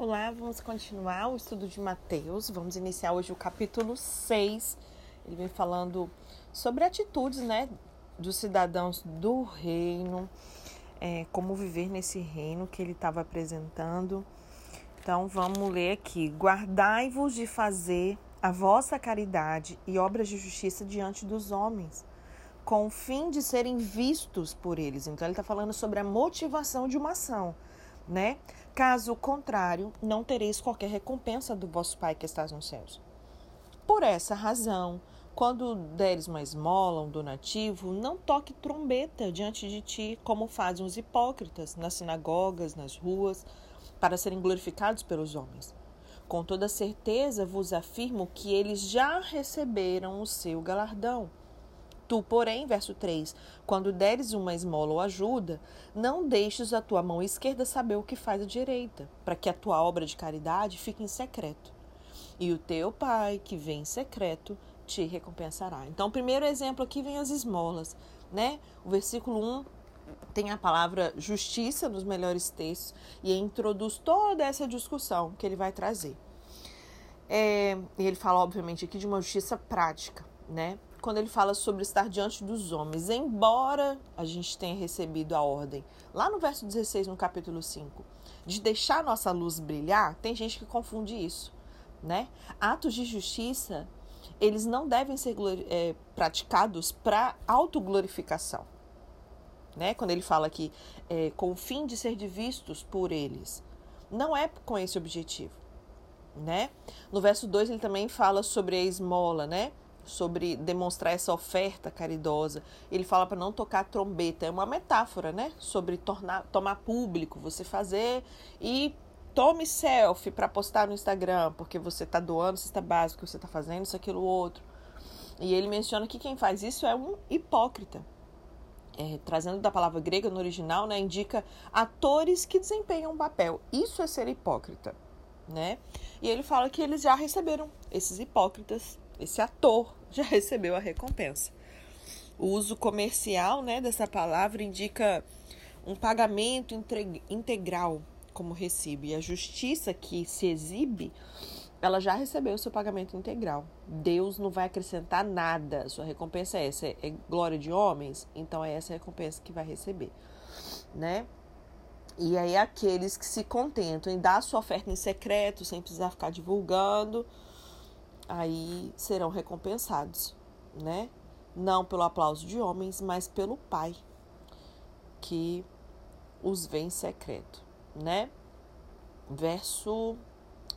Olá, vamos continuar o estudo de Mateus. Vamos iniciar hoje o capítulo 6. Ele vem falando sobre atitudes, né, dos cidadãos do reino, é, como viver nesse reino que ele estava apresentando. Então, vamos ler aqui: Guardai-vos de fazer a vossa caridade e obras de justiça diante dos homens, com o fim de serem vistos por eles. Então, ele está falando sobre a motivação de uma ação né? Caso contrário, não tereis qualquer recompensa do vosso Pai que estás nos céus. Por essa razão, quando deres uma esmola, um donativo, não toque trombeta diante de ti, como fazem os hipócritas nas sinagogas, nas ruas, para serem glorificados pelos homens. Com toda certeza vos afirmo que eles já receberam o seu galardão. Tu, porém, verso 3, quando deres uma esmola ou ajuda, não deixes a tua mão esquerda saber o que faz a direita, para que a tua obra de caridade fique em secreto. E o teu pai, que vem em secreto, te recompensará. Então, o primeiro exemplo aqui vem as esmolas, né? O versículo 1 tem a palavra justiça nos melhores textos e introduz toda essa discussão que ele vai trazer. É, e ele fala, obviamente, aqui de uma justiça prática, né? Quando ele fala sobre estar diante dos homens, embora a gente tenha recebido a ordem, lá no verso 16, no capítulo 5, de deixar nossa luz brilhar, tem gente que confunde isso, né? Atos de justiça, eles não devem ser é, praticados para autoglorificação, né? Quando ele fala aqui, é, com o fim de ser vistos por eles, não é com esse objetivo, né? No verso 2 ele também fala sobre a esmola, né? Sobre demonstrar essa oferta caridosa. Ele fala para não tocar trombeta, é uma metáfora, né? Sobre tornar, tomar público, você fazer e tome selfie para postar no Instagram, porque você está doando cesta básica, você está fazendo isso, aquilo, outro. E ele menciona que quem faz isso é um hipócrita. É, trazendo da palavra grega no original, né, indica atores que desempenham um papel. Isso é ser hipócrita, né? E ele fala que eles já receberam esses hipócritas esse ator já recebeu a recompensa. O uso comercial né, dessa palavra indica um pagamento integral como recibo. E a justiça que se exibe, ela já recebeu o seu pagamento integral. Deus não vai acrescentar nada. Sua recompensa é essa. É, glória de homens? Então é essa a recompensa que vai receber. Né? E aí aqueles que se contentam em dar sua oferta em secreto, sem precisar ficar divulgando, aí serão recompensados, né? Não pelo aplauso de homens, mas pelo Pai que os vê em secreto, né? Verso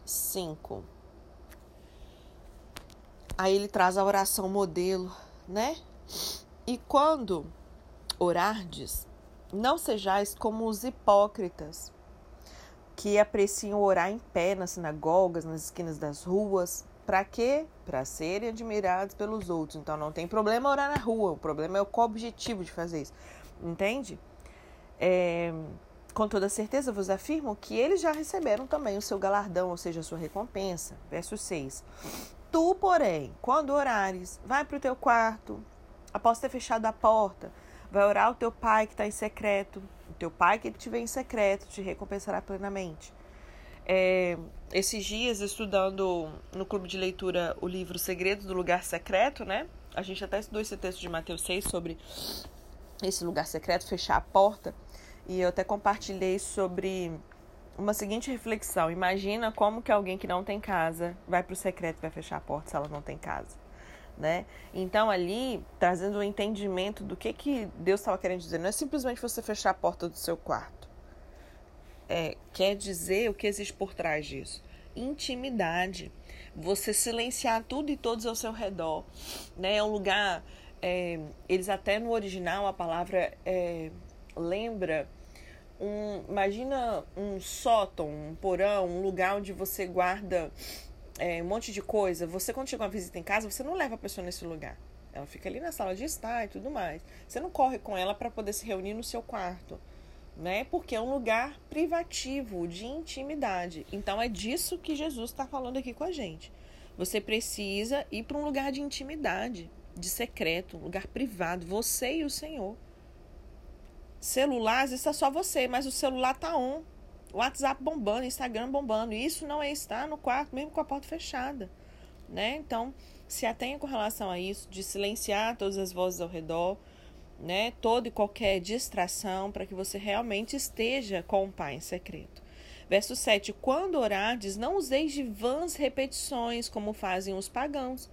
5. Aí ele traz a oração modelo, né? E quando orardes, não sejais como os hipócritas, que apreciam orar em pé nas sinagogas, nas esquinas das ruas, para quê? Para serem admirados pelos outros. Então não tem problema orar na rua, o problema é qual o objetivo de fazer isso. Entende? É, com toda certeza vos afirmo que eles já receberam também o seu galardão, ou seja, a sua recompensa. Verso 6. Tu, porém, quando orares, vai para o teu quarto, após ter fechado a porta, vai orar ao teu pai que está em secreto. O teu pai que te vê em secreto te recompensará plenamente. É, esses dias, estudando no clube de leitura o livro Segredos do Lugar Secreto, né? A gente até estudou esse texto de Mateus 6 sobre esse lugar secreto, fechar a porta. E eu até compartilhei sobre uma seguinte reflexão. Imagina como que alguém que não tem casa vai para o secreto e vai fechar a porta se ela não tem casa. Né? Então ali, trazendo o um entendimento do que, que Deus estava querendo dizer, não é simplesmente você fechar a porta do seu quarto é, quer dizer o que existe por trás disso? Intimidade. Você silenciar tudo e todos ao seu redor. Né? É um lugar. É, eles até no original a palavra é, lembra um. Imagina um sótão, um porão, um lugar onde você guarda é, um monte de coisa. Você, quando chega uma visita em casa, você não leva a pessoa nesse lugar. Ela fica ali na sala de estar e tudo mais. Você não corre com ela para poder se reunir no seu quarto né? Porque é um lugar privativo, de intimidade. Então é disso que Jesus está falando aqui com a gente. Você precisa ir para um lugar de intimidade, de secreto, um lugar privado, você e o Senhor. Celular, às vezes é só você, mas o celular tá on. WhatsApp bombando, Instagram bombando. Isso não é estar no quarto, mesmo com a porta fechada. Né? Então, se atenha com relação a isso, de silenciar todas as vozes ao redor, né? Toda e qualquer distração para que você realmente esteja com o Pai em secreto. Verso 7: Quando orardes, não useis de vãs repetições, como fazem os pagãos,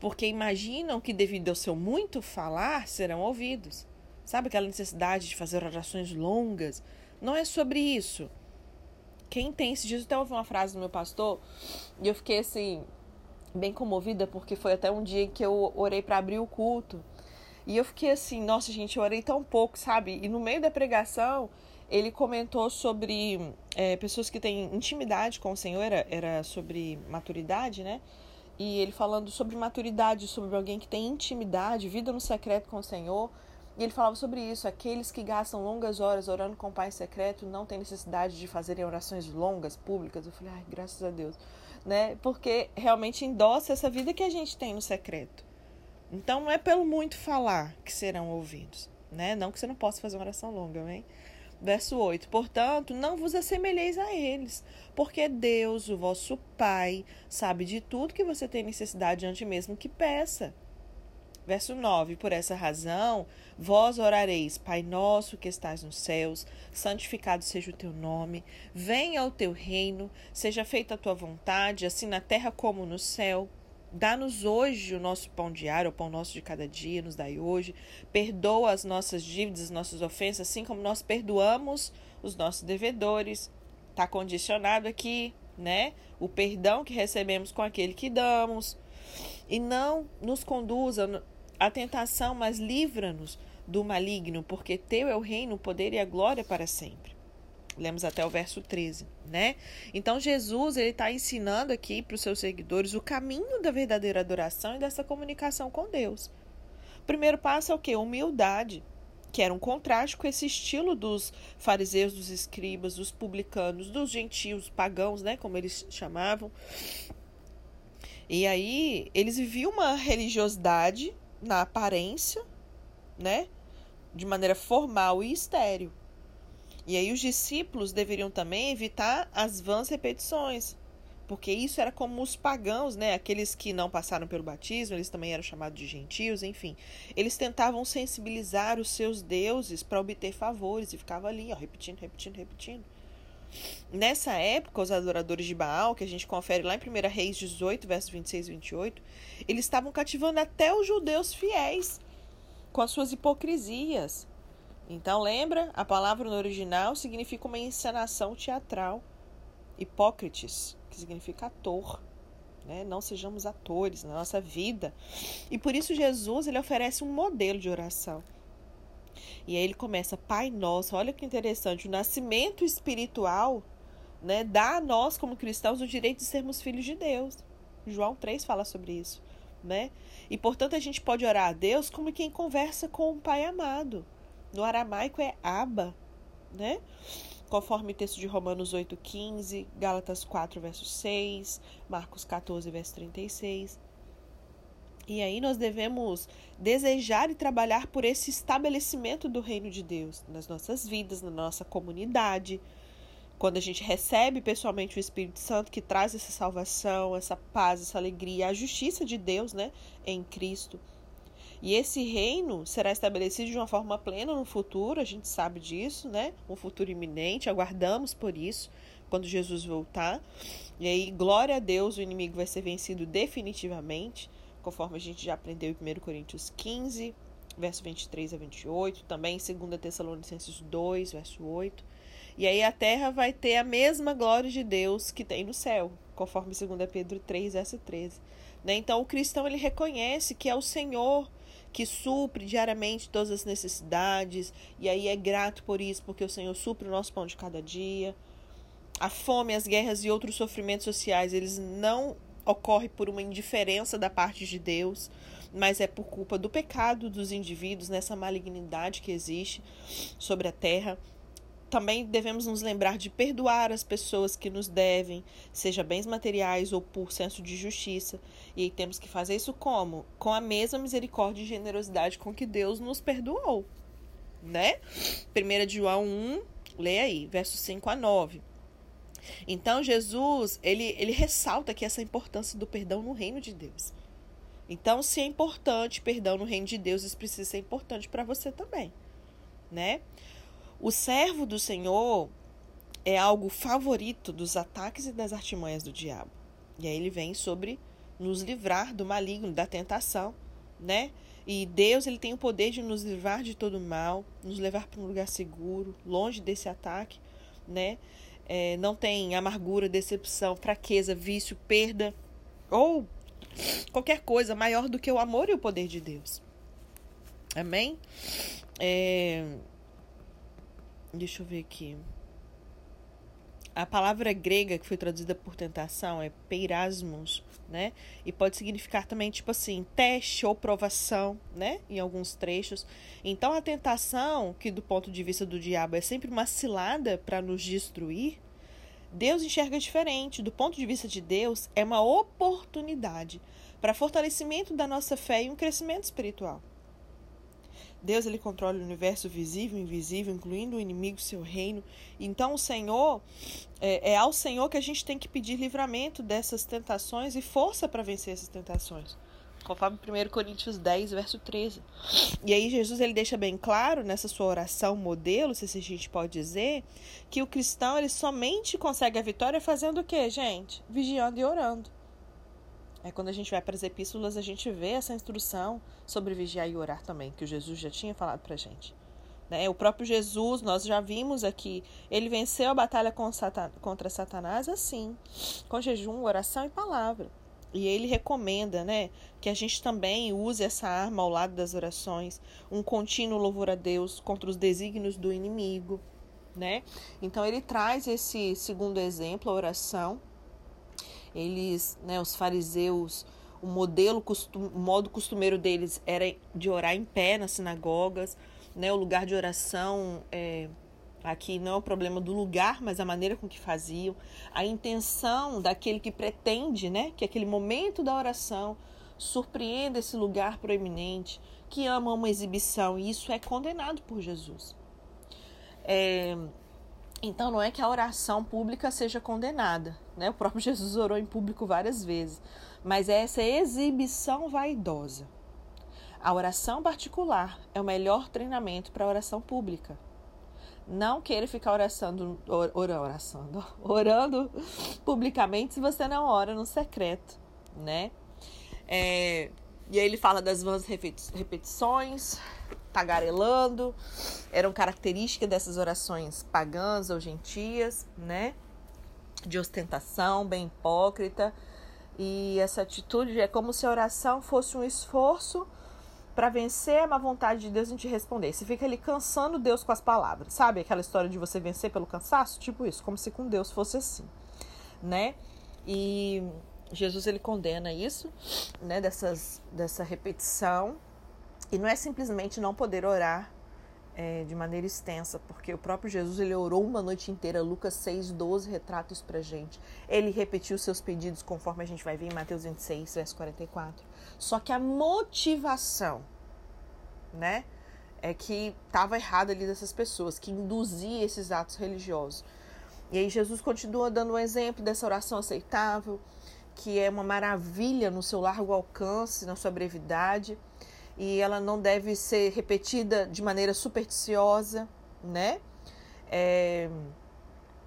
porque imaginam que, devido ao seu muito falar, serão ouvidos. Sabe aquela necessidade de fazer orações longas? Não é sobre isso. Quem tem esse dia, até ouvi uma frase do meu pastor e eu fiquei assim, bem comovida, porque foi até um dia que eu orei para abrir o culto. E eu fiquei assim, nossa gente, eu orei tão pouco, sabe? E no meio da pregação, ele comentou sobre é, pessoas que têm intimidade com o Senhor, era, era sobre maturidade, né? E ele falando sobre maturidade, sobre alguém que tem intimidade, vida no secreto com o Senhor. E ele falava sobre isso: aqueles que gastam longas horas orando com o Pai secreto não têm necessidade de fazerem orações longas, públicas. Eu falei, ai, graças a Deus. Né? Porque realmente endossa essa vida que a gente tem no secreto. Então não é pelo muito falar que serão ouvidos. Né? Não que você não possa fazer uma oração longa, amém? Verso 8: Portanto, não vos assemelheis a eles, porque Deus, o vosso Pai, sabe de tudo que você tem necessidade antes mesmo que peça. Verso 9: Por essa razão, vós orareis, Pai nosso que estás nos céus, santificado seja o teu nome, venha o teu reino, seja feita a tua vontade, assim na terra como no céu. Dá-nos hoje o nosso pão diário, o pão nosso de cada dia, nos dai hoje. Perdoa as nossas dívidas, as nossas ofensas, assim como nós perdoamos os nossos devedores. Está condicionado aqui, né? O perdão que recebemos com aquele que damos. E não nos conduza a tentação, mas livra-nos do maligno, porque teu é o reino, o poder e a glória para sempre. Lemos até o verso 13, né? Então Jesus ele está ensinando aqui para os seus seguidores o caminho da verdadeira adoração e dessa comunicação com Deus. O primeiro passo é o que? Humildade, que era um contraste com esse estilo dos fariseus, dos escribas, dos publicanos, dos gentios, pagãos, né? Como eles chamavam. E aí eles viviam uma religiosidade na aparência, né? De maneira formal e estéril. E aí os discípulos deveriam também evitar as vãs repetições, porque isso era como os pagãos, né? Aqueles que não passaram pelo batismo, eles também eram chamados de gentios, enfim. Eles tentavam sensibilizar os seus deuses para obter favores e ficava ali, ó, repetindo, repetindo, repetindo. Nessa época, os adoradores de Baal, que a gente confere lá em 1 Reis 18, versos 26 e 28, eles estavam cativando até os judeus fiéis com as suas hipocrisias. Então, lembra? A palavra no original significa uma encenação teatral. Hipócrites, que significa ator. Né? Não sejamos atores na nossa vida. E por isso Jesus ele oferece um modelo de oração. E aí ele começa, Pai Nosso, olha que interessante, o nascimento espiritual né, dá a nós, como cristãos, o direito de sermos filhos de Deus. João 3 fala sobre isso. Né? E portanto a gente pode orar a Deus como quem conversa com um pai amado. No aramaico é Abba, né? Conforme o texto de Romanos 8:15, Gálatas 4 verso 6, Marcos 14 verso 36. E aí nós devemos desejar e trabalhar por esse estabelecimento do reino de Deus nas nossas vidas, na nossa comunidade. Quando a gente recebe pessoalmente o Espírito Santo que traz essa salvação, essa paz, essa alegria, a justiça de Deus, né, em Cristo. E esse reino será estabelecido de uma forma plena no futuro, a gente sabe disso, né? Um futuro iminente, aguardamos por isso, quando Jesus voltar. E aí, glória a Deus, o inimigo vai ser vencido definitivamente conforme a gente já aprendeu em 1 Coríntios 15, verso 23 a 28, também em 2 Tessalonicenses 2, verso 8. E aí a terra vai ter a mesma glória de Deus que tem no céu, conforme 2 Pedro 3, verso 13. Né? Então o cristão ele reconhece que é o Senhor que supre diariamente todas as necessidades, e aí é grato por isso, porque o Senhor supre o nosso pão de cada dia. A fome, as guerras e outros sofrimentos sociais, eles não ocorre por uma indiferença da parte de Deus, mas é por culpa do pecado dos indivíduos, nessa malignidade que existe sobre a terra. Também devemos nos lembrar de perdoar as pessoas que nos devem, seja bens materiais ou por senso de justiça. E temos que fazer isso como? Com a mesma misericórdia e generosidade com que Deus nos perdoou, né? 1 João 1, Leia aí, versos 5 a 9. Então Jesus, ele, ele ressalta aqui essa importância do perdão no reino de Deus. Então, se é importante perdão no reino de Deus, isso precisa ser importante para você também, né? O servo do Senhor é algo favorito dos ataques e das artimanhas do diabo. E aí ele vem sobre nos livrar do maligno, da tentação, né? E Deus ele tem o poder de nos livrar de todo mal, nos levar para um lugar seguro, longe desse ataque, né? É, não tem amargura, decepção, fraqueza, vício, perda ou qualquer coisa maior do que o amor e o poder de Deus. Amém? É... Deixa eu ver aqui. A palavra grega que foi traduzida por tentação é peirasmos, né? E pode significar também, tipo assim, teste ou provação, né? Em alguns trechos. Então, a tentação, que do ponto de vista do diabo é sempre uma cilada para nos destruir, Deus enxerga diferente. Do ponto de vista de Deus, é uma oportunidade para fortalecimento da nossa fé e um crescimento espiritual. Deus ele controla o universo visível e invisível, incluindo o inimigo, seu reino. Então o Senhor é, é ao Senhor que a gente tem que pedir livramento dessas tentações e força para vencer essas tentações. Conforme 1 Coríntios 10, verso 13. E aí Jesus ele deixa bem claro nessa sua oração modelo, se a gente pode dizer, que o cristão ele somente consegue a vitória fazendo o quê, gente? Vigiando e orando. É quando a gente vai para as epístolas, a gente vê essa instrução sobre vigiar e orar também, que o Jesus já tinha falado para a gente. Né? O próprio Jesus, nós já vimos aqui, ele venceu a batalha contra Satanás assim, com jejum, oração e palavra. E ele recomenda, né, que a gente também use essa arma ao lado das orações, um contínuo louvor a Deus contra os desígnios do inimigo, né? Então ele traz esse segundo exemplo, a oração, eles, né, os fariseus, o modelo, o modo costumeiro deles era de orar em pé nas sinagogas, né, o lugar de oração é, aqui não é o problema do lugar, mas a maneira com que faziam, a intenção daquele que pretende, né, que aquele momento da oração surpreenda esse lugar proeminente, que ama uma exibição, e isso é condenado por Jesus. É, então não é que a oração pública seja condenada, né? O próprio Jesus orou em público várias vezes, mas é essa exibição vaidosa. A oração particular é o melhor treinamento para a oração pública. Não queira ficar oração, or, orando, orando publicamente se você não ora no secreto, né? É, e aí ele fala das vãs repetições, tagarelando, eram características dessas orações pagãs ou gentias, né? De ostentação, bem hipócrita. E essa atitude é como se a oração fosse um esforço para vencer a má vontade de Deus em te responder. Você fica ali cansando Deus com as palavras. Sabe aquela história de você vencer pelo cansaço? Tipo isso, como se com Deus fosse assim, né? E Jesus ele condena isso, né, dessas dessa repetição e não é simplesmente não poder orar é, de maneira extensa, porque o próprio Jesus ele orou uma noite inteira. Lucas 6, 12 retrata isso pra gente. Ele repetiu seus pedidos conforme a gente vai ver em Mateus 26, verso 44. Só que a motivação, né, é que estava errada ali dessas pessoas, que induzia esses atos religiosos. E aí Jesus continua dando um exemplo dessa oração aceitável, que é uma maravilha no seu largo alcance, na sua brevidade e ela não deve ser repetida de maneira supersticiosa, né? É,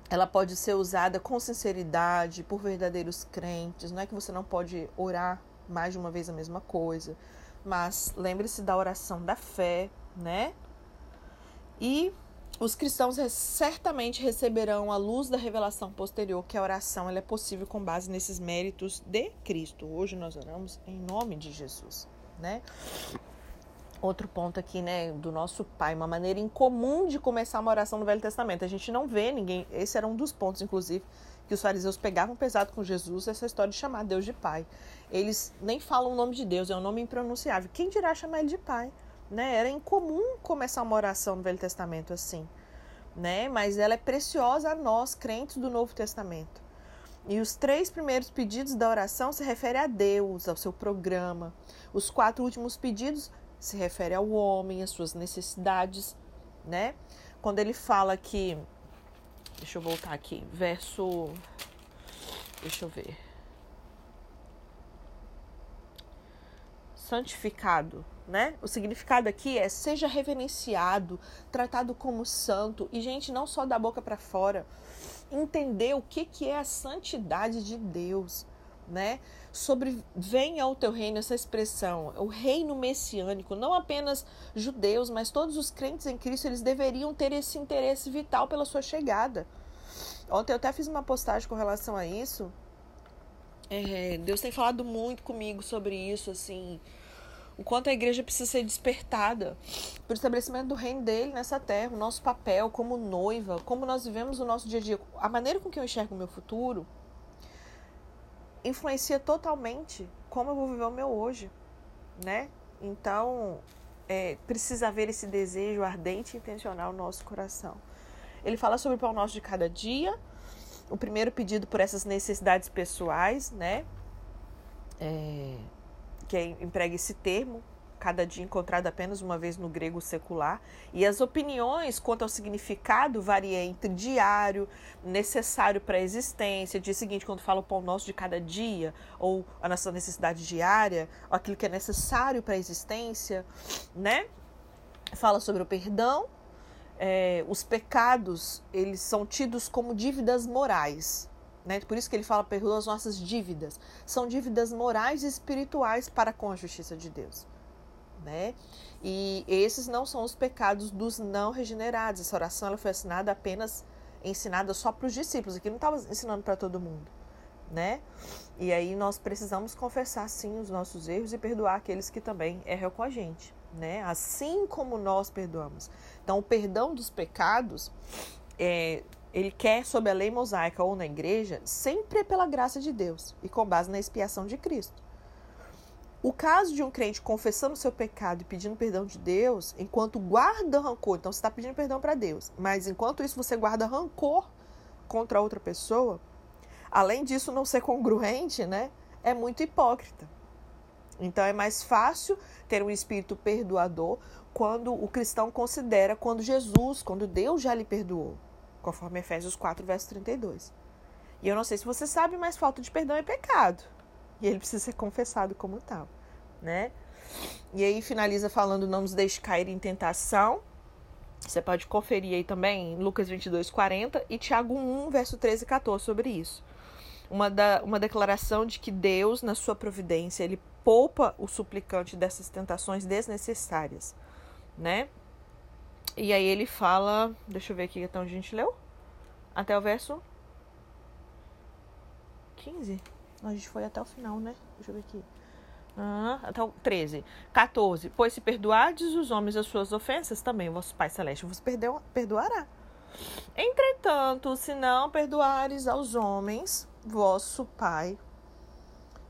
ela pode ser usada com sinceridade por verdadeiros crentes. Não é que você não pode orar mais de uma vez a mesma coisa, mas lembre-se da oração da fé, né? E os cristãos certamente receberão a luz da revelação posterior que a oração ela é possível com base nesses méritos de Cristo. Hoje nós oramos em nome de Jesus né? Outro ponto aqui, né, do nosso pai, uma maneira incomum de começar uma oração no Velho Testamento. A gente não vê ninguém, esse era um dos pontos, inclusive, que os fariseus pegavam pesado com Jesus, essa história de chamar Deus de pai. Eles nem falam o nome de Deus, é um nome impronunciável. Quem dirá chamar ele de pai? Né? Era incomum começar uma oração no Velho Testamento assim, né? Mas ela é preciosa a nós, crentes do Novo Testamento. E os três primeiros pedidos da oração se referem a Deus, ao seu programa. Os quatro últimos pedidos se referem ao homem, às suas necessidades, né? Quando ele fala que Deixa eu voltar aqui. Verso. Deixa eu ver. Santificado, né? O significado aqui é seja reverenciado, tratado como santo. E, gente, não só da boca para fora. Entender o que, que é a santidade de Deus né? Sobre venha ao teu reino essa expressão, o reino messiânico, não apenas judeus, mas todos os crentes em Cristo, eles deveriam ter esse interesse vital pela sua chegada. Ontem eu até fiz uma postagem com relação a isso. É, Deus tem falado muito comigo sobre isso, assim, o quanto a igreja precisa ser despertada para o estabelecimento do reino dele nessa terra, o nosso papel como noiva, como nós vivemos o nosso dia a dia, a maneira com que eu enxergo o meu futuro influencia totalmente como eu vou viver o meu hoje, né? Então, é, precisa haver esse desejo ardente e intencional no nosso coração. Ele fala sobre o pão nosso de cada dia, o primeiro pedido por essas necessidades pessoais, né? É, que emprega esse termo, cada dia encontrado apenas uma vez no grego secular, e as opiniões quanto ao significado variam entre diário, necessário para a existência, dia seguinte, quando fala o pão nosso de cada dia, ou a nossa necessidade diária, ou aquilo que é necessário para a existência, né? Fala sobre o perdão, é, os pecados, eles são tidos como dívidas morais, né? Por isso que ele fala, perdoa as nossas dívidas. São dívidas morais e espirituais para com a justiça de Deus né? E esses não são os pecados dos não regenerados. Essa oração ela foi assinada apenas ensinada só para os discípulos, aqui não estava ensinando para todo mundo, né? E aí nós precisamos confessar sim os nossos erros e perdoar aqueles que também erram com a gente, né? Assim como nós perdoamos. Então, o perdão dos pecados é, ele quer sob a lei mosaica ou na igreja, sempre é pela graça de Deus e com base na expiação de Cristo. O caso de um crente confessando seu pecado e pedindo perdão de Deus, enquanto guarda rancor, então você está pedindo perdão para Deus, mas enquanto isso você guarda rancor contra outra pessoa, além disso não ser congruente, né? É muito hipócrita. Então é mais fácil ter um espírito perdoador quando o cristão considera quando Jesus, quando Deus já lhe perdoou, conforme Efésios 4, verso 32. E eu não sei se você sabe, mas falta de perdão é pecado. E ele precisa ser confessado como tal, né? E aí finaliza falando: não nos deixe cair em tentação. Você pode conferir aí também Lucas 22, 40 e Tiago 1, verso 13 e 14 sobre isso. Uma, da, uma declaração de que Deus, na sua providência, ele poupa o suplicante dessas tentações desnecessárias, né? E aí ele fala, deixa eu ver aqui onde a gente leu. Até o verso 15. A gente foi até o final, né? Deixa eu ver aqui. Ah, até o 13. 14. Pois se perdoardes os homens as suas ofensas, também vosso Pai Celeste vos perdeu, perdoará. Entretanto, se não perdoares aos homens, vosso Pai,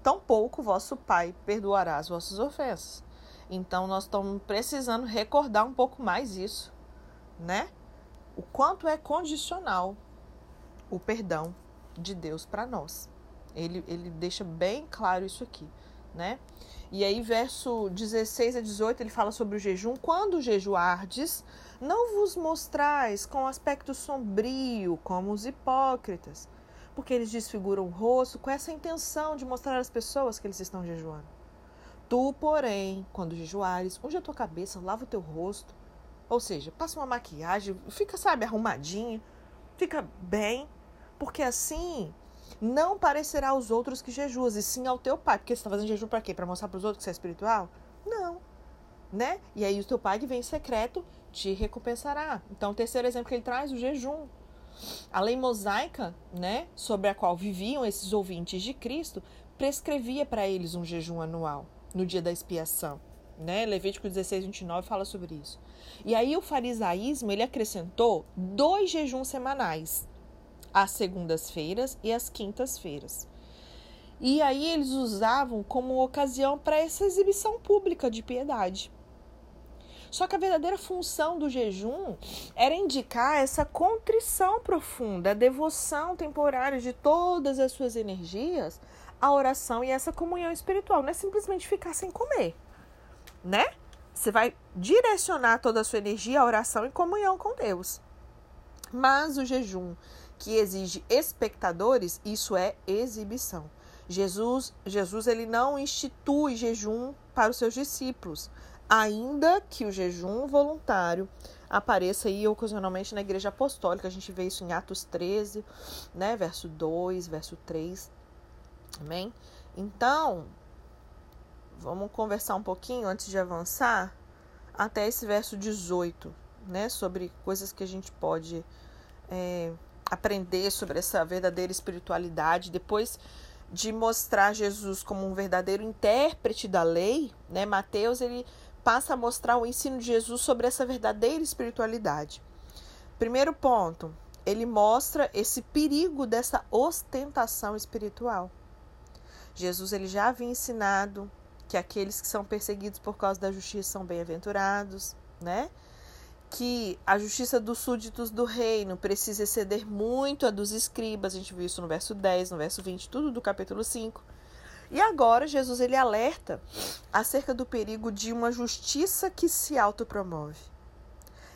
tampouco vosso Pai perdoará as vossas ofensas. Então, nós estamos precisando recordar um pouco mais isso, né? O quanto é condicional o perdão de Deus para nós. Ele, ele deixa bem claro isso aqui, né? E aí, verso 16 a 18, ele fala sobre o jejum. Quando jejuardes, não vos mostrais com aspecto sombrio, como os hipócritas, porque eles desfiguram o rosto com essa intenção de mostrar às pessoas que eles estão jejuando. Tu, porém, quando jejuares, unge a tua cabeça, lava o teu rosto, ou seja, passa uma maquiagem, fica, sabe, arrumadinho, fica bem, porque assim não parecerá aos outros que jejuas, e sim ao teu pai. Porque você está fazendo jejum para quê? Para mostrar para os outros que você é espiritual? Não. Né? E aí o teu pai que vem em secreto te recompensará. Então, o terceiro exemplo que ele traz, o jejum. A lei mosaica, né, sobre a qual viviam esses ouvintes de Cristo, prescrevia para eles um jejum anual no dia da expiação. Né? Levítico 16, 29 fala sobre isso. E aí o farisaísmo ele acrescentou dois jejuns semanais às segundas-feiras e às quintas-feiras. E aí eles usavam como ocasião para essa exibição pública de piedade. Só que a verdadeira função do jejum era indicar essa contrição profunda, a devoção temporária de todas as suas energias à oração e essa comunhão espiritual. Não é simplesmente ficar sem comer, né? Você vai direcionar toda a sua energia à oração e comunhão com Deus. Mas o jejum que exige espectadores, isso é exibição. Jesus, Jesus ele não institui jejum para os seus discípulos, ainda que o jejum voluntário apareça aí ocasionalmente na igreja apostólica. A gente vê isso em Atos 13, né, verso 2, verso 3. Amém? Então, vamos conversar um pouquinho antes de avançar até esse verso 18, né, sobre coisas que a gente pode é, aprender sobre essa verdadeira espiritualidade. Depois de mostrar Jesus como um verdadeiro intérprete da lei, né, Mateus ele passa a mostrar o ensino de Jesus sobre essa verdadeira espiritualidade. Primeiro ponto, ele mostra esse perigo dessa ostentação espiritual. Jesus ele já havia ensinado que aqueles que são perseguidos por causa da justiça são bem-aventurados, né? Que a justiça dos súditos do reino precisa exceder muito a dos escribas, a gente viu isso no verso 10, no verso 20, tudo do capítulo 5. E agora Jesus ele alerta acerca do perigo de uma justiça que se autopromove.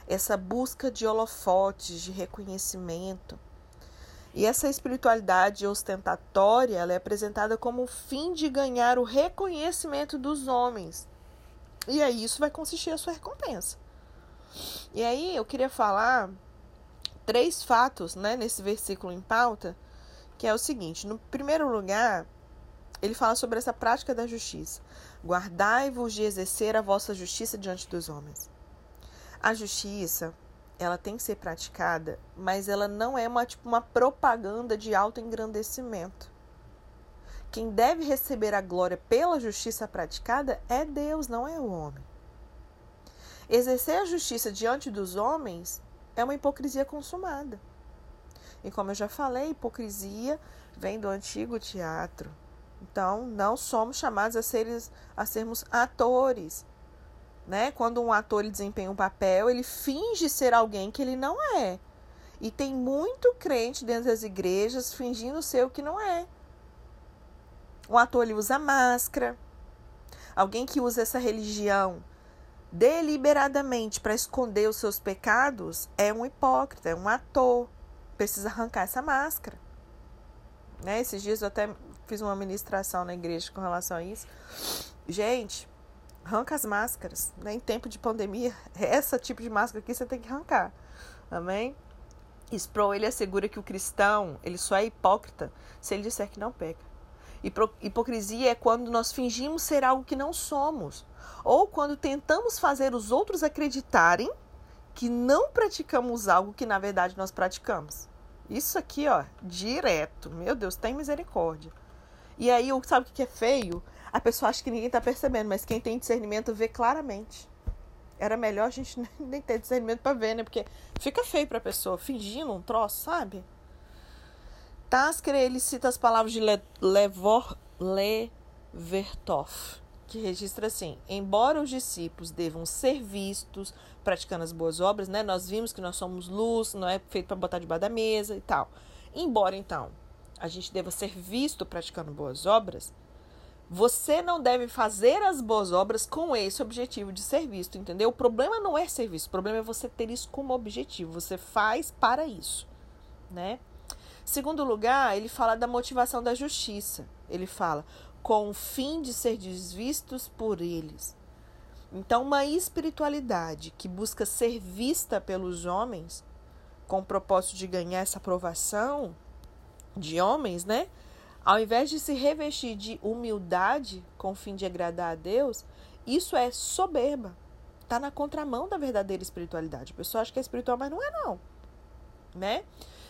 Essa busca de holofotes, de reconhecimento, e essa espiritualidade ostentatória ela é apresentada como o fim de ganhar o reconhecimento dos homens. E aí isso vai consistir a sua recompensa. E aí eu queria falar três fatos né, nesse versículo em pauta, que é o seguinte: no primeiro lugar, ele fala sobre essa prática da justiça. Guardai-vos de exercer a vossa justiça diante dos homens. A justiça ela tem que ser praticada, mas ela não é uma, tipo, uma propaganda de autoengrandecimento. Quem deve receber a glória pela justiça praticada é Deus, não é o homem. Exercer a justiça diante dos homens é uma hipocrisia consumada. E como eu já falei, hipocrisia vem do antigo teatro. Então, não somos chamados a, seres, a sermos atores, né? Quando um ator desempenha um papel, ele finge ser alguém que ele não é. E tem muito crente dentro das igrejas fingindo ser o que não é. Um ator ele usa máscara. Alguém que usa essa religião deliberadamente para esconder os seus pecados é um hipócrita, é um ator. Precisa arrancar essa máscara. Né? Esses dias eu até fiz uma ministração na igreja com relação a isso. Gente, arranca as máscaras. Né? Em tempo de pandemia, essa tipo de máscara aqui você tem que arrancar. Amém? Sproul, ele assegura que o cristão, ele só é hipócrita se ele disser que não peca. Hipocrisia é quando nós fingimos ser algo que não somos, ou quando tentamos fazer os outros acreditarem que não praticamos algo que na verdade nós praticamos. Isso aqui, ó, direto. Meu Deus, tem misericórdia. E aí, sabe o que é feio? A pessoa acha que ninguém está percebendo, mas quem tem discernimento vê claramente. Era melhor a gente nem ter discernimento para ver, né? Porque fica feio para a pessoa fingindo um troço, sabe? Tasker, ele cita as palavras de Le, Levor, Levertov, que registra assim: embora os discípulos devam ser vistos praticando as boas obras, né? Nós vimos que nós somos luz, não é feito para botar debaixo da mesa e tal. Embora então a gente deva ser visto praticando boas obras, você não deve fazer as boas obras com esse objetivo de ser visto, entendeu? O problema não é ser visto, o problema é você ter isso como objetivo. Você faz para isso, né? Segundo lugar, ele fala da motivação da justiça. Ele fala com o fim de ser desvistos por eles. Então, uma espiritualidade que busca ser vista pelos homens com o propósito de ganhar essa aprovação de homens, né? Ao invés de se revestir de humildade com o fim de agradar a Deus, isso é soberba. Está na contramão da verdadeira espiritualidade. A pessoa acha que é espiritual, mas não é não. Né?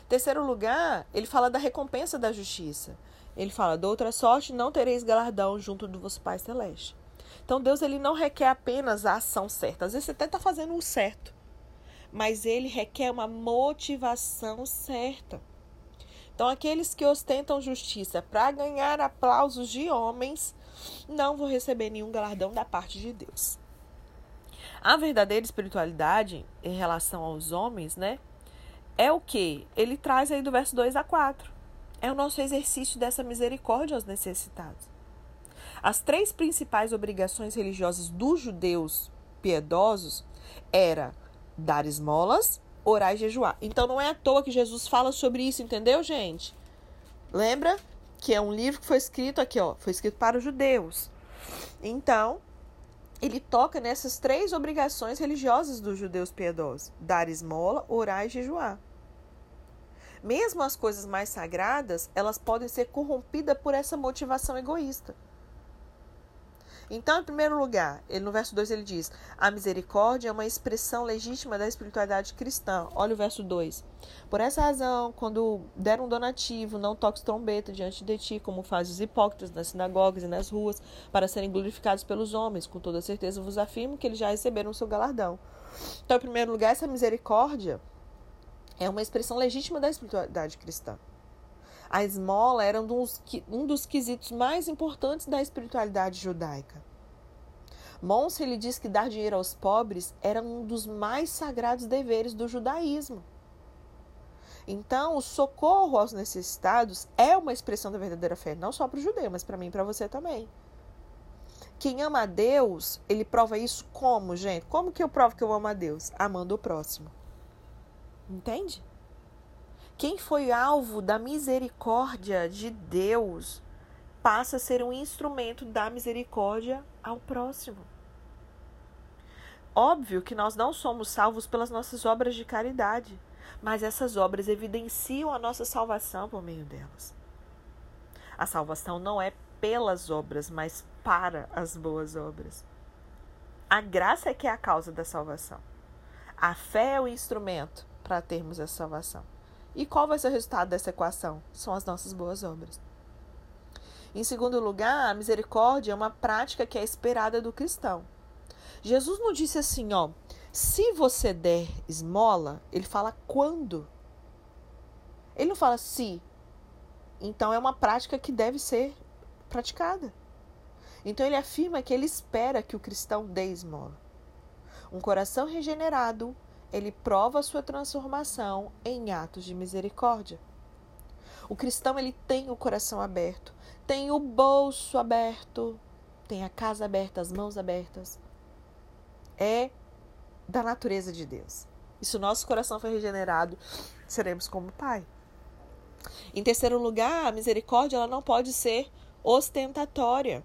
Terceiro lugar, ele fala da recompensa da justiça. Ele fala, de outra sorte não tereis galardão junto do vosso Pai Celeste. Então Deus ele não requer apenas a ação certa. Às vezes você até está fazendo o certo. Mas ele requer uma motivação certa. Então, aqueles que ostentam justiça para ganhar aplausos de homens não vão receber nenhum galardão da parte de Deus. A verdadeira espiritualidade em relação aos homens, né? É o que? Ele traz aí do verso 2 a 4. É o nosso exercício dessa misericórdia aos necessitados. As três principais obrigações religiosas dos judeus piedosos era dar esmolas, orar e jejuar. Então não é à toa que Jesus fala sobre isso, entendeu, gente? Lembra que é um livro que foi escrito aqui, ó, foi escrito para os judeus. Então, ele toca nessas três obrigações religiosas dos judeus piedosos: dar esmola, orar e jejuar. Mesmo as coisas mais sagradas, elas podem ser corrompidas por essa motivação egoísta. Então, em primeiro lugar, ele, no verso 2 ele diz: a misericórdia é uma expressão legítima da espiritualidade cristã. Olha o verso 2. Por essa razão, quando der um donativo, não toques trombeta diante de ti, como fazem os hipócritas nas sinagogas e nas ruas, para serem glorificados pelos homens. Com toda certeza vos afirmo que eles já receberam o seu galardão. Então, em primeiro lugar, essa misericórdia é uma expressão legítima da espiritualidade cristã. A esmola era um dos, um dos quesitos mais importantes da espiritualidade judaica. Monse ele diz que dar dinheiro aos pobres era um dos mais sagrados deveres do judaísmo. Então, o socorro aos necessitados é uma expressão da verdadeira fé, não só para o judeu, mas para mim e para você também. Quem ama a Deus, ele prova isso como, gente? Como que eu provo que eu amo a Deus? Amando o próximo. Entende? Quem foi alvo da misericórdia de Deus passa a ser um instrumento da misericórdia ao próximo. Óbvio que nós não somos salvos pelas nossas obras de caridade, mas essas obras evidenciam a nossa salvação por meio delas. A salvação não é pelas obras, mas para as boas obras. A graça é que é a causa da salvação. A fé é o instrumento para termos essa salvação. E qual vai ser o resultado dessa equação? São as nossas boas obras. Em segundo lugar, a misericórdia é uma prática que é esperada do cristão. Jesus não disse assim, ó, se você der esmola, ele fala quando. Ele não fala se. Então é uma prática que deve ser praticada. Então ele afirma que ele espera que o cristão dê esmola. Um coração regenerado ele prova sua transformação em atos de misericórdia. O cristão ele tem o coração aberto, tem o bolso aberto, tem a casa aberta, as mãos abertas. É da natureza de Deus. E se o nosso coração for regenerado, seremos como Pai. Em terceiro lugar, a misericórdia ela não pode ser ostentatória.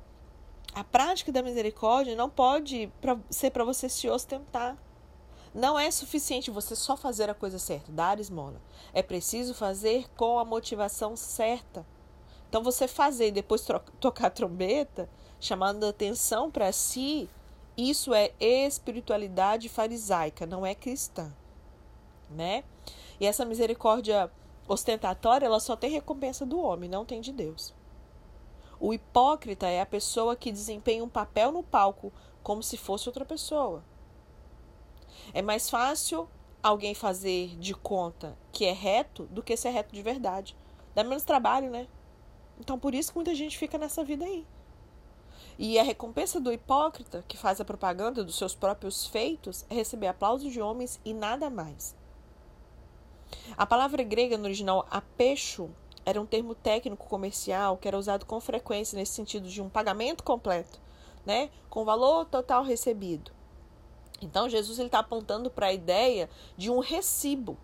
A prática da misericórdia não pode ser para você se ostentar. Não é suficiente você só fazer a coisa certa, dar esmola. É preciso fazer com a motivação certa. Então, você fazer e depois tocar trombeta, chamando atenção para si, isso é espiritualidade farisaica, não é cristã. Né? E essa misericórdia ostentatória, ela só tem recompensa do homem, não tem de Deus. O hipócrita é a pessoa que desempenha um papel no palco como se fosse outra pessoa. É mais fácil alguém fazer de conta que é reto do que ser reto de verdade. Dá menos trabalho, né? Então por isso que muita gente fica nessa vida aí. E a recompensa do hipócrita, que faz a propaganda dos seus próprios feitos, é receber aplausos de homens e nada mais. A palavra grega no original apecho era um termo técnico comercial que era usado com frequência nesse sentido de um pagamento completo, né, com valor total recebido. Então, Jesus está apontando para a ideia de um recibo.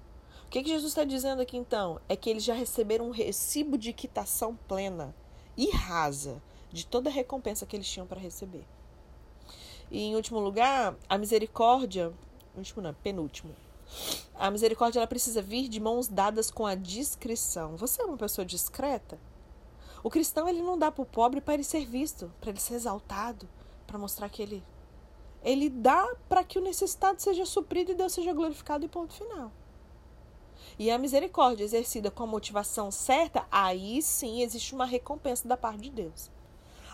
O que, que Jesus está dizendo aqui então? É que eles já receberam um recibo de quitação plena e rasa de toda a recompensa que eles tinham para receber. E em último lugar, a misericórdia, último não, penúltimo. A misericórdia ela precisa vir de mãos dadas com a discrição. Você é uma pessoa discreta? O cristão ele não dá para o pobre para ele ser visto, para ele ser exaltado, para mostrar que ele ele dá para que o necessitado seja suprido e Deus seja glorificado e ponto final. E a misericórdia exercida com a motivação certa, aí sim existe uma recompensa da parte de Deus.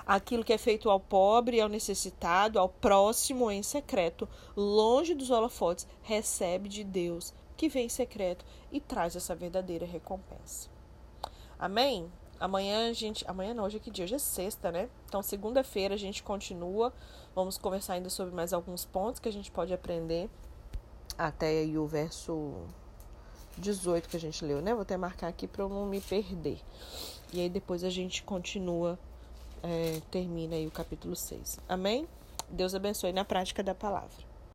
Aquilo que é feito ao pobre, ao necessitado, ao próximo em secreto, longe dos holofotes, recebe de Deus, que vem em secreto e traz essa verdadeira recompensa. Amém? Amanhã a gente. Amanhã não, hoje é que dia? Hoje é sexta, né? Então, segunda-feira a gente continua Vamos conversar ainda sobre mais alguns pontos que a gente pode aprender até aí o verso 18 que a gente leu, né? Vou até marcar aqui para eu não me perder. E aí depois a gente continua, é, termina aí o capítulo 6. Amém? Deus abençoe na prática da palavra.